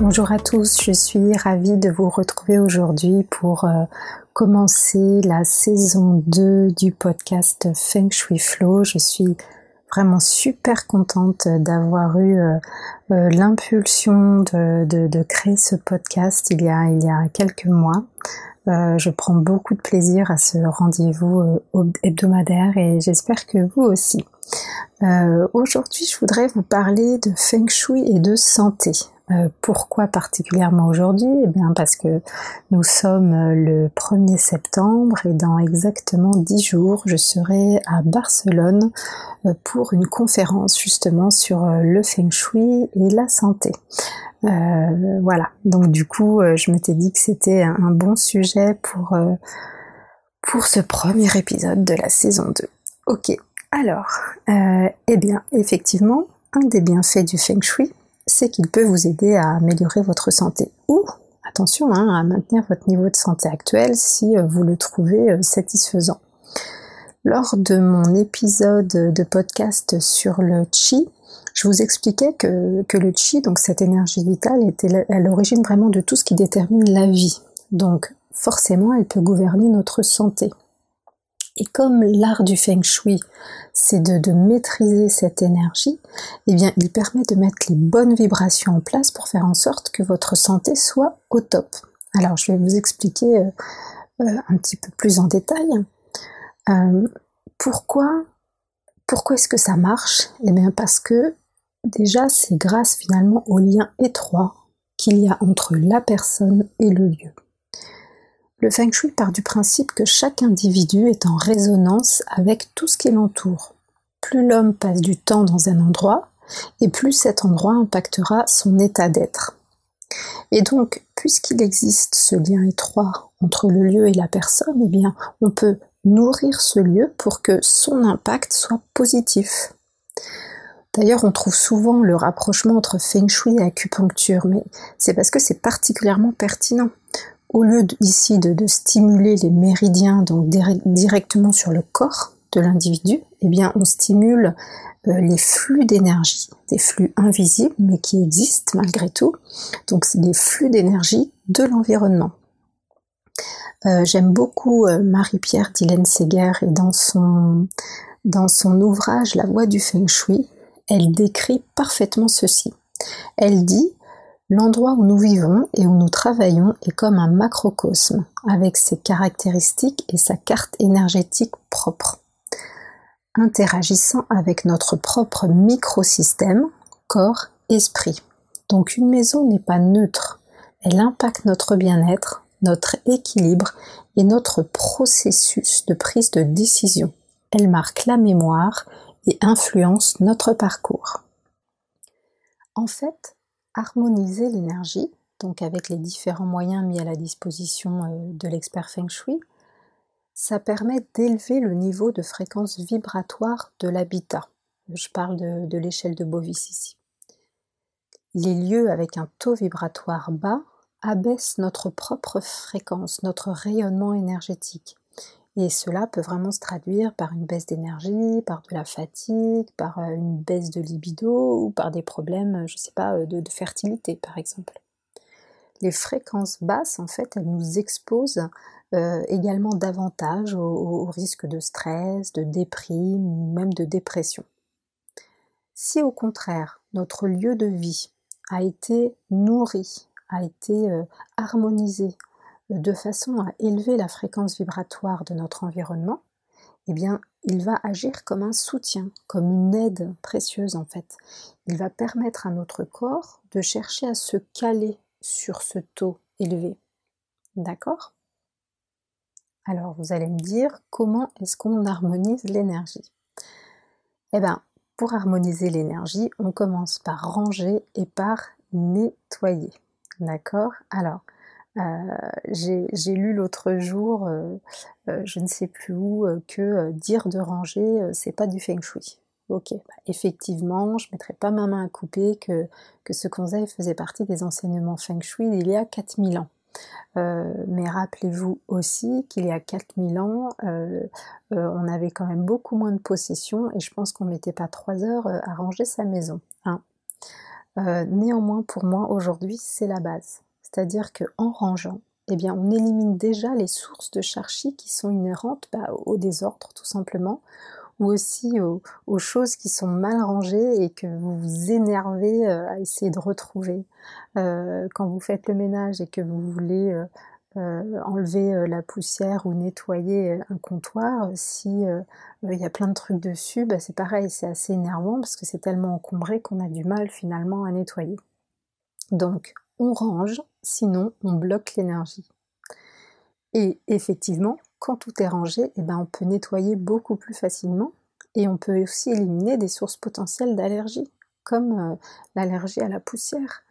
Bonjour à tous, je suis ravie de vous retrouver aujourd'hui pour euh, commencer la saison 2 du podcast Feng Shui Flow. Je suis vraiment super contente d'avoir eu euh, euh, l'impulsion de, créer ce podcast il y a quelques mois. je prends beaucoup de plaisir à ce rendez-vous hebdomadaire et j'espère que vous aussi. Aujourd'hui, je voudrais vous parler de Feng Shui et de santé. Euh, pourquoi particulièrement aujourd'hui? Eh bien parce que nous sommes euh, le 1er septembre et dans exactement 10 jours, je serai à Barcelone euh, pour une conférence justement sur le feng shui et la santé. voilà, donc du coup, je m'étais dit que c'était un bon sujet pour, pour ce premier épisode de la saison 2. Ok, alors, eh bien, effectivement, un des bienfaits du feng shui, c'est qu'il peut vous aider à améliorer votre santé ou, attention, hein, à maintenir votre niveau de santé actuel si euh, vous le trouvez euh, satisfaisant. Lors de mon épisode de podcast sur le chi, je vous expliquais que, que le chi, donc cette énergie vitale, était à l'origine vraiment de tout ce qui détermine la vie. Donc forcément, elle peut gouverner notre santé. Et comme l'art du feng shui, c'est de, maîtriser cette énergie, eh bien, il permet de mettre les bonnes vibrations en place pour faire en sorte que votre santé soit au top. Alors, je vais vous expliquer euh, euh, un petit peu plus en détail. Euh, pourquoi pourquoi est-ce que ça marche? Eh bien, parce que déjà, c'est grâce finalement au lien étroit qu'il y a entre la personne et le lieu. Le feng shui part du principe que chaque individu est en résonance avec tout ce qui l'entoure. Plus l'homme passe du temps dans un endroit, et plus cet endroit impactera son état d'être. Et donc, puisqu'il existe ce lien étroit entre le lieu et la personne, eh on peut nourrir ce lieu pour que son impact soit positif. D'ailleurs, on trouve souvent le rapprochement entre feng shui et acupuncture, mais c'est parce que c'est particulièrement pertinent au lieu ici de, stimuler les méridiens directement sur le corps de l'individu, eh on stimule euh, les flux d'énergie, des flux invisibles mais qui existent malgré tout. Donc c'est des flux d'énergie de l'environnement. Euh, j'aime beaucoup euh, Marie-Pierre Dylan Seger et dans son, dans son ouvrage La voix du feng shui, elle décrit parfaitement ceci. Elle dit L'endroit où nous vivons et où nous travaillons est comme un macrocosme, avec ses caractéristiques et sa carte énergétique propre. Interagissant avec notre propre microsystème, corps, esprit. Donc une maison n'est pas neutre, elle impacte notre bien-être, notre équilibre et notre processus de prise de décision. Elle marque la mémoire et influence notre parcours. En fait, harmoniser l'énergie, donc avec les différents moyens mis à la disposition euh, de l'expert Feng Shui, ça permet d'élever le niveau de fréquence vibratoire de l'habitat. Je parle de, de l'échelle de Bovis ici. Les lieux avec un taux vibratoire bas abaissent notre propre fréquence, notre rayonnement énergétique. Et cela peut vraiment se traduire par une baisse d'énergie, par de la fatigue, par euh, une baisse de libido ou par des problèmes, je ne sais pas, euh, de, fertilité par exemple. Les fréquences basses, en fait, elles nous exposent euh, également davantage au, risque de stress, de déprime ou même de dépression. Si au contraire, notre lieu de vie a été nourri, a été harmonisé, de façon à élever la fréquence vibratoire de notre environnement, eh bien, il va agir comme un soutien, comme une aide précieuse en fait. Il va permettre à notre corps de chercher à se caler sur ce taux élevé. D'accord? Alors, vous allez me dire, comment est-ce qu'on harmonise l'énergie? Eh bien, pour harmoniser l'énergie, on commence par ranger et par nettoyer. D'accord? Alors, j'ai lu l'autre jour, je ne sais plus où, que dire de ranger, c'est pas du feng shui. Ok, bah, effectivement, je ne mettrai pas ma main à couper que, que ce conseil faisait partie des enseignements feng shui d'il y a 4000 ans. Euh, mais rappelez-vous aussi qu'il y a 4000 ans, euh, euh, on avait quand même beaucoup moins de possessions et je pense qu'on ne mettait pas trois heures à ranger sa maison. Hein. néanmoins, pour moi, aujourd'hui, c'est la base. C'est-à-dire qu'en rangeant, eh bien, on élimine déjà les sources de charchi qui sont inhérentes bah, au désordre, tout simplement, ou aussi aux, choses qui sont mal rangées et que vous vous énervez euh, à essayer de retrouver. Euh, quand vous faites le ménage et que vous voulez euh, enlever la poussière ou nettoyer un comptoir, si il y a plein de trucs dessus, bah, c'est pareil, c'est assez énervant parce que c'est tellement encombré qu'on a du mal finalement à nettoyer. Donc on range, sinon on bloque l'énergie. Et effectivement, quand tout est rangé, eh ben, on peut nettoyer beaucoup plus facilement et on peut aussi éliminer des sources potentielles d'allergie, comme euh, l'allergie à la poussière.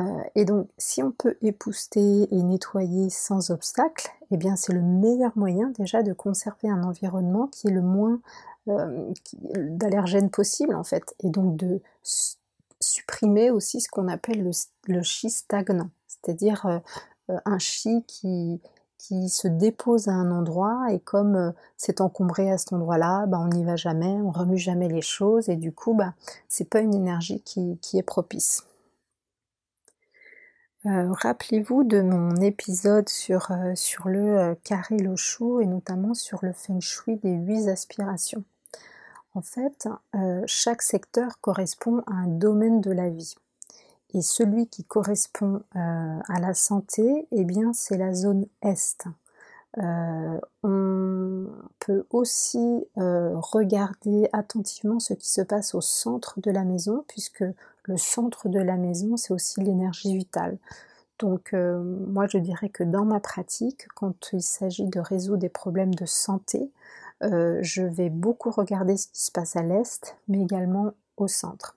Euh, et donc, si on peut épouster et nettoyer sans obstacle, eh bien, c'est le meilleur moyen déjà de conserver un environnement qui est le moins euh, d'allergènes possible, en fait, et donc de supprimer aussi ce qu'on appelle le, le, chi stagnant, c'est-à-dire un chi qui, se dépose à un endroit et comme euh, c'est encombré à cet endroit-là, bah, on n'y va jamais, on remue jamais les choses et du coup bah, c'est pas une énergie qui, est propice. Euh, rappelez-vous de mon épisode sur, euh, sur le carré Loshu et notamment sur le feng shui des huit aspirations. En fait, chaque secteur correspond à un domaine de la vie. Et celui qui correspond euh, à la santé, eh bien, c'est la zone Est. Euh, on peut aussi euh, regarder attentivement ce qui se passe au centre de la maison, puisque le centre de la maison, c'est aussi l'énergie vitale. Donc moi, je dirais que dans ma pratique, quand il s'agit de résoudre des problèmes de santé, je vais beaucoup regarder ce qui se passe à l'Est, mais également au centre.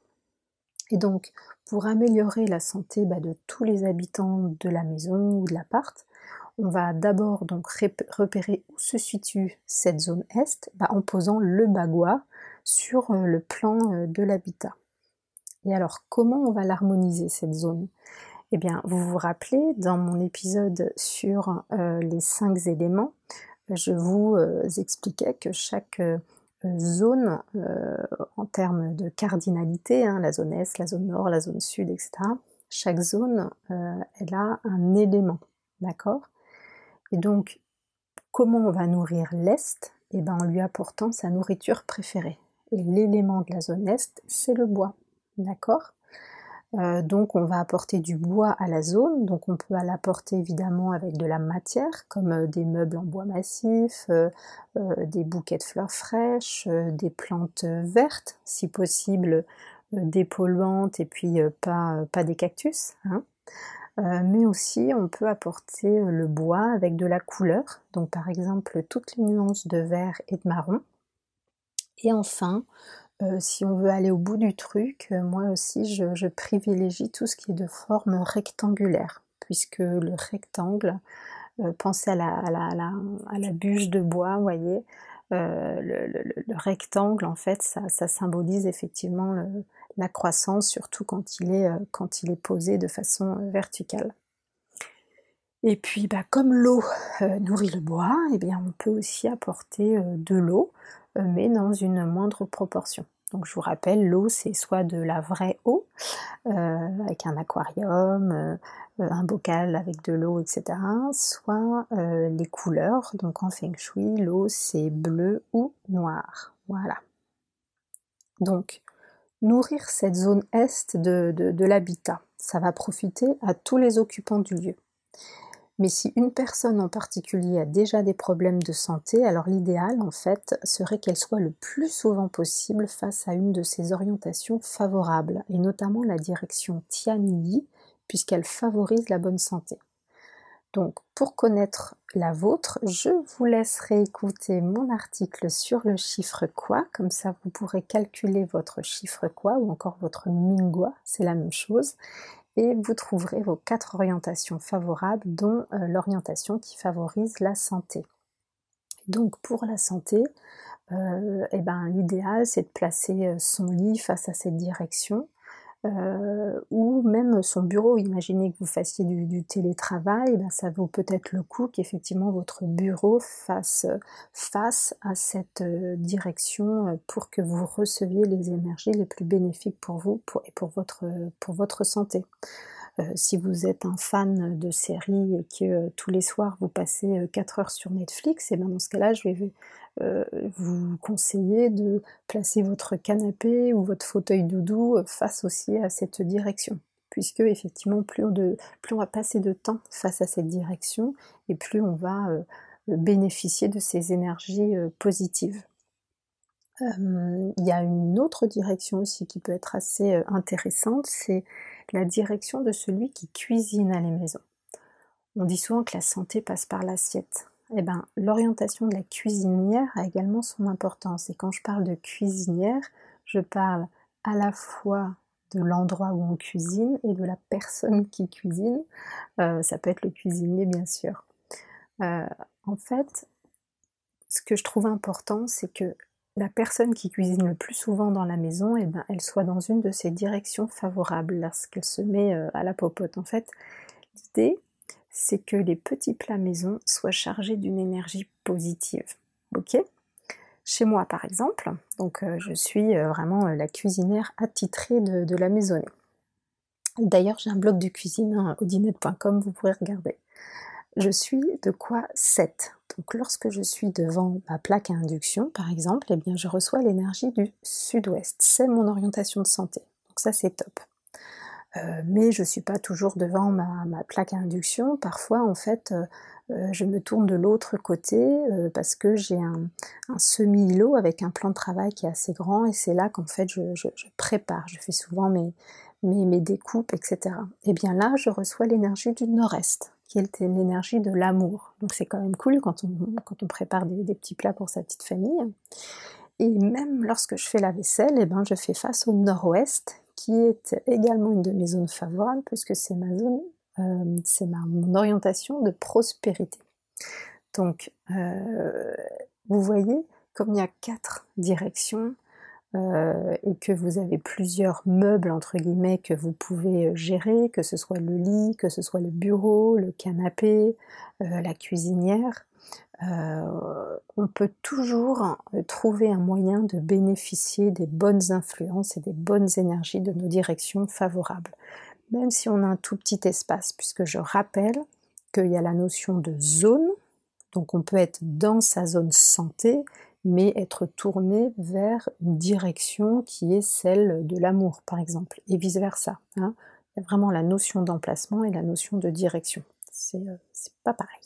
Et donc, pour améliorer la santé bah, de tous les habitants de la maison ou de l'appart, on va d'abord donc repérer où se situe cette zone est bah, en posant le bagua sur euh, le plan euh, de l'habitat. Et alors, comment on va l'harmoniser cette zone? Eh bien, vous vous rappelez, dans mon épisode sur euh, les cinq éléments, je vous expliquais que chaque zone euh, en termes de cardinalité, hein, la zone est, la zone nord, la zone sud, etc. Chaque zone, euh, elle a un élément, d'accord? Et donc, comment on va nourrir l'est? Eh ben, en lui apportant sa nourriture préférée. Et l'élément de la zone est, c'est le bois, d'accord? Euh, donc on va apporter du bois à la zone, donc on peut l'apporter évidemment avec de la matière, comme euh, des meubles en bois massif, euh, des bouquets de fleurs fraîches, des plantes vertes, si possible des polluantes et puis pas, des cactus. Hein. mais aussi on peut apporter le bois avec de la couleur, donc par exemple toutes les nuances de vert et de marron. Et enfin, euh, si on veut aller au bout du truc, euh, moi aussi je, privilégie tout ce qui est de forme rectangulaire, puisque le rectangle, euh, pensez à la, bûche de bois, voyez, le, rectangle en fait ça, symbolise effectivement la croissance, surtout quand il est, posé de façon verticale. Et puis, bah, comme l'eau nourrit le bois, eh bien, on peut aussi apporter de l'eau mais dans une moindre proportion. Donc je vous rappelle, l'eau c'est soit de la vraie eau, euh, avec un aquarium, euh, un bocal avec de l'eau, etc. Soit les couleurs, donc en feng shui, l'eau c'est bleu ou noir. Voilà. Donc, nourrir cette zone est de l'habitat, ça va profiter à tous les occupants du lieu. Mais si une personne en particulier a déjà des problèmes de santé, alors l'idéal en fait serait qu'elle soit le plus souvent possible face à une de ces orientations favorables, et notamment la direction Tianyi, puisqu'elle favorise la bonne santé. Donc pour connaître la vôtre, je vous laisserai écouter mon article sur le chiffre quoi, comme ça vous pourrez calculer votre chiffre quoi ou encore votre mingua, c'est la même chose. Et vous trouverez vos quatre orientations favorables, dont euh, l'orientation qui favorise la santé. Donc pour la santé, euh, eh ben, l'idéal c'est de placer euh, son lit face à cette direction euh, ou même son bureau. Imaginez que vous fassiez du, télétravail, ben ça vaut peut-être le coup qu'effectivement votre bureau fasse face à cette euh, direction euh, pour que vous receviez les énergies les plus bénéfiques pour vous et pour votre, pour votre santé. Euh, si vous êtes un fan de séries et que euh, tous les soirs vous passez 4 euh, heures sur Netflix, et bien dans ce cas-là, je vais vous conseiller de placer votre canapé ou votre fauteuil doudou face aussi à cette direction puisque effectivement plus on va passer de temps face à cette direction et plus on va bénéficier de ces énergies positives. Il y a une autre direction aussi qui peut être assez intéressante, c'est la direction de celui qui cuisine à la maison. On dit souvent que la santé passe par l'assiette. Eh ben, l'orientation de la cuisinière a également son importance. Et quand je parle de cuisinière, je parle à la fois de l'endroit où on cuisine et de la personne qui cuisine. Euh, ça peut être le cuisinier, bien sûr. Euh, en fait, ce que je trouve important, c'est que la personne qui cuisine le plus souvent dans la maison, eh ben, elle soit dans une de ces directions favorables lorsqu'elle se met euh, à la popote. En fait, l'idée, c'est que les petits plats maison soient chargés d'une énergie positive. Ok? Chez moi, par exemple, donc euh, je suis euh, vraiment la cuisinière attitrée de, la maisonnée. D'ailleurs, j'ai un blog de cuisine, hein, audinette.com, vous pourrez regarder. Je suis de quoi 7 lorsque je suis devant ma plaque à induction, par exemple, eh bien je reçois l'énergie du sud-ouest. C'est mon orientation de santé. Donc ça c'est top. Euh, mais je ne suis pas toujours devant ma, plaque à induction. Parfois, en fait, euh, euh, je me tourne de l'autre côté parce que j'ai un, semi-îlot avec un plan de travail qui est assez grand et c'est là qu'en fait je, prépare. Je fais souvent mes, découpes, etc. Et bien là, je reçois l'énergie du nord-est qui est l'énergie de l'amour. Donc c'est quand même cool quand on, prépare des, petits plats pour sa petite famille. Et même lorsque je fais la vaisselle, eh ben, je fais face au nord-ouest, qui est également une de mes zones favorables, puisque c'est ma zone, euh, c'est mon orientation de prospérité. Donc, euh, vous voyez, comme il y a quatre directions, euh, et que vous avez plusieurs meubles entre guillemets que vous pouvez euh, gérer, que ce soit le lit, que ce soit le bureau, le canapé, euh, la cuisinière, on peut toujours trouver un moyen de bénéficier des bonnes influences et des bonnes énergies de nos directions favorables, même si on a un tout petit espace, puisque je rappelle qu'il y a la notion de zone, donc on peut être dans sa zone santé mais être tourné vers une direction qui est celle de l'amour, par exemple, et vice-versa. Hein. Il y a vraiment la notion d'emplacement et la notion de direction. C'est euh, pas pareil.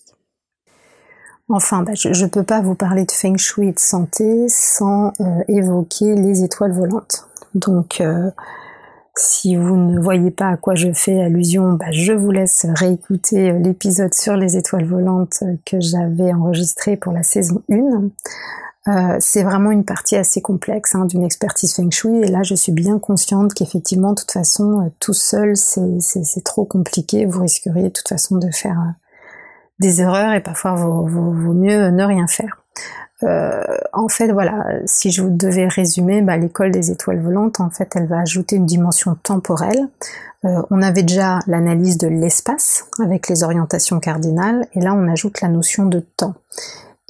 Enfin, bah, je ne peux pas vous parler de feng shui et de santé sans euh, évoquer les étoiles volantes. Donc, euh, si vous ne voyez pas à quoi je fais allusion, bah, je vous laisse réécouter l'épisode sur les étoiles volantes que j'avais enregistré pour la saison 1. Euh, c'est vraiment une partie assez complexe hein, d'une expertise feng shui et là je suis bien consciente qu'effectivement de toute façon euh, tout seul c'est trop compliqué, vous risqueriez de toute façon de faire euh, des erreurs et parfois vaut, mieux ne rien faire. en fait voilà, si je vous devais résumer, bah, l'école des étoiles volantes en fait elle va ajouter une dimension temporelle. on avait déjà l'analyse de l'espace avec les orientations cardinales et là on ajoute la notion de temps.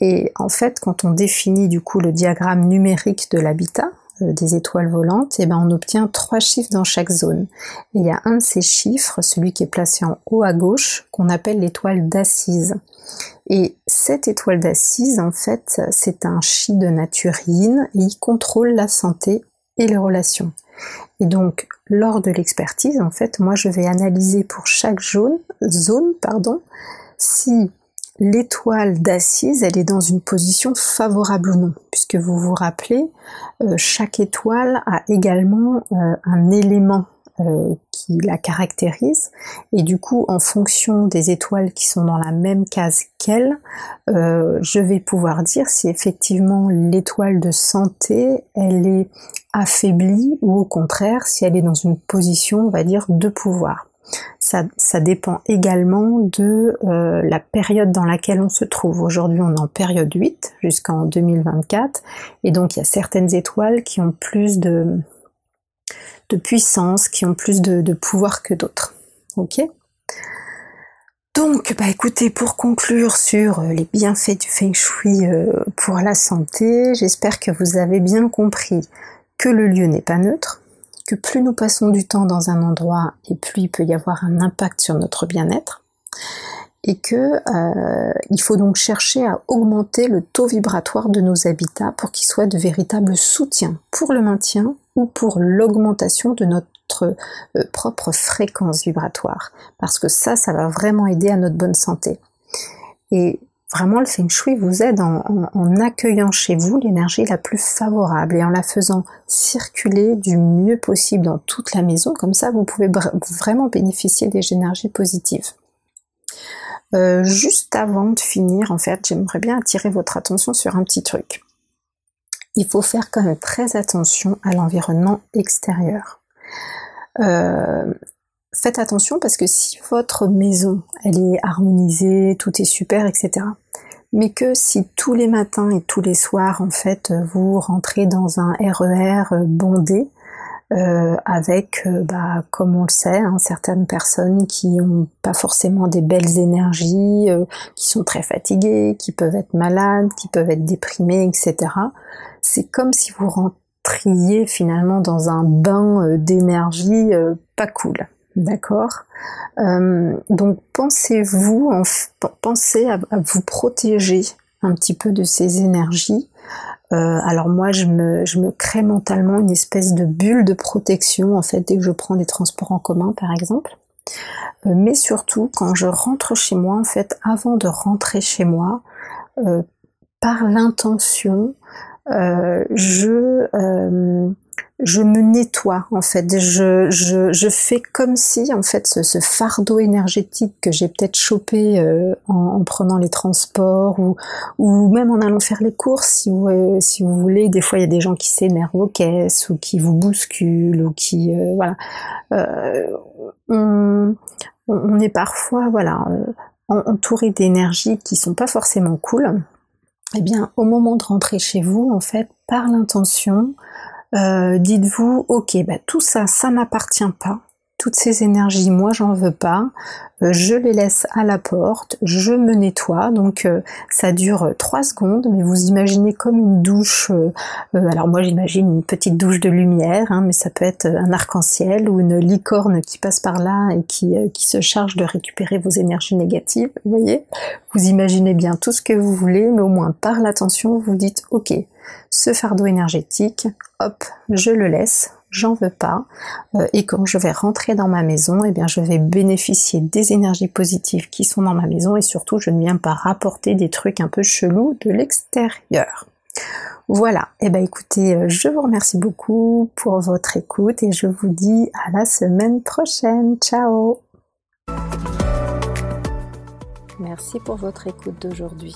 Et en fait, quand on définit du coup le diagramme numérique de l'habitat euh, des étoiles volantes, et eh ben on obtient trois chiffres dans chaque zone. Et il y a un de ces chiffres, celui qui est placé en haut à gauche, qu'on appelle l'étoile d'assise. Et cette étoile d'assise, en fait, c'est un chi de nature yin et il contrôle la santé et les relations. Et donc, lors de l'expertise, en fait, moi, je vais analyser pour chaque zone, zone pardon, si l'étoile d'assise, elle est dans une position favorable ou non, puisque vous vous rappelez, euh, chaque étoile a également euh, un élément euh, qui la caractérise, et du coup, en fonction des étoiles qui sont dans la même case qu'elle, je vais pouvoir dire si effectivement l'étoile de santé, elle est affaiblie ou au contraire si elle est dans une position, on va dire, de pouvoir. Ça, dépend également de euh, la période dans laquelle on se trouve. Aujourd'hui, on est en période 8 jusqu'en 2024. Et donc, il y a certaines étoiles qui ont plus de, de puissance, qui ont plus de, de pouvoir que d'autres. Ok? Donc, bah écoutez, pour conclure sur euh, les bienfaits du feng shui euh, pour la santé, j'espère que vous avez bien compris que le lieu n'est pas neutre, que plus nous passons du temps dans un endroit et plus il peut y avoir un impact sur notre bien-être, et que euh, il faut donc chercher à augmenter le taux vibratoire de nos habitats pour qu'ils soient de véritables soutiens pour le maintien ou pour l'augmentation de notre euh, propre fréquence vibratoire. Parce que ça, ça va vraiment aider à notre bonne santé. Et vraiment, le Feng Shui vous aide en, accueillant chez vous l'énergie la plus favorable et en la faisant circuler du mieux possible dans toute la maison. Comme ça, vous pouvez vraiment bénéficier des énergies positives. Euh, juste avant de finir, en fait, j'aimerais bien attirer votre attention sur un petit truc. Il faut faire quand même très attention à l'environnement extérieur. Euh, faites attention parce que si votre maison, elle est harmonisée, tout est super, etc. Mais que si tous les matins et tous les soirs, en fait, vous rentrez dans un RER e bondé, euh, avec, euh, bah, comme on le sait, hein, certaines personnes qui ont pas forcément des belles énergies, qui sont très fatiguées, qui peuvent être malades, qui peuvent être déprimées, etc. C'est comme si vous rentrez trier finalement dans un bain euh, d'énergie euh, pas cool. D'accord euh, Donc pensez-vous, pensez à, vous protéger un petit peu de ces énergies. alors moi, je me, crée mentalement une espèce de bulle de protection, en fait, dès que je prends des transports en commun, par exemple. mais surtout, quand je rentre chez moi, en fait, avant de rentrer chez moi, par l'intention euh, je euh, je me nettoie en fait. Je, je, je, fais comme si en fait ce, ce fardeau énergétique que j'ai peut-être chopé euh, en, en, prenant les transports ou, ou même en allant faire les courses si vous, si vous voulez. Des fois il y a des gens qui s'énervent aux caisses ou qui vous bousculent ou qui voilà. on, on est parfois voilà entouré d'énergies qui sont pas forcément cool eh bien, au moment de rentrer chez vous, en fait, par l'intention, euh, dites-vous, ok, bah, tout ça, ça m'appartient pas. Toutes ces énergies, moi j'en veux pas, euh, je les laisse à la porte, je me nettoie, donc euh, ça dure trois secondes, mais vous imaginez comme une douche, euh, alors moi j'imagine une petite douche de lumière, hein, mais ça peut être un arc-en-ciel ou une licorne qui passe par là et qui, qui se charge de récupérer vos énergies négatives, vous voyez? Vous imaginez bien tout ce que vous voulez, mais au moins par l'attention, vous dites ok, ce fardeau énergétique, hop, je le laisse, j'en veux pas. Euh, et quand je vais rentrer dans ma maison, eh bien, je vais bénéficier des énergies positives qui sont dans ma maison et surtout, je ne viens pas rapporter des trucs un peu chelous de l'extérieur. Voilà, et eh ben écoutez, euh, je vous remercie beaucoup pour votre écoute et je vous dis à la semaine prochaine. Ciao Merci pour votre écoute d'aujourd'hui.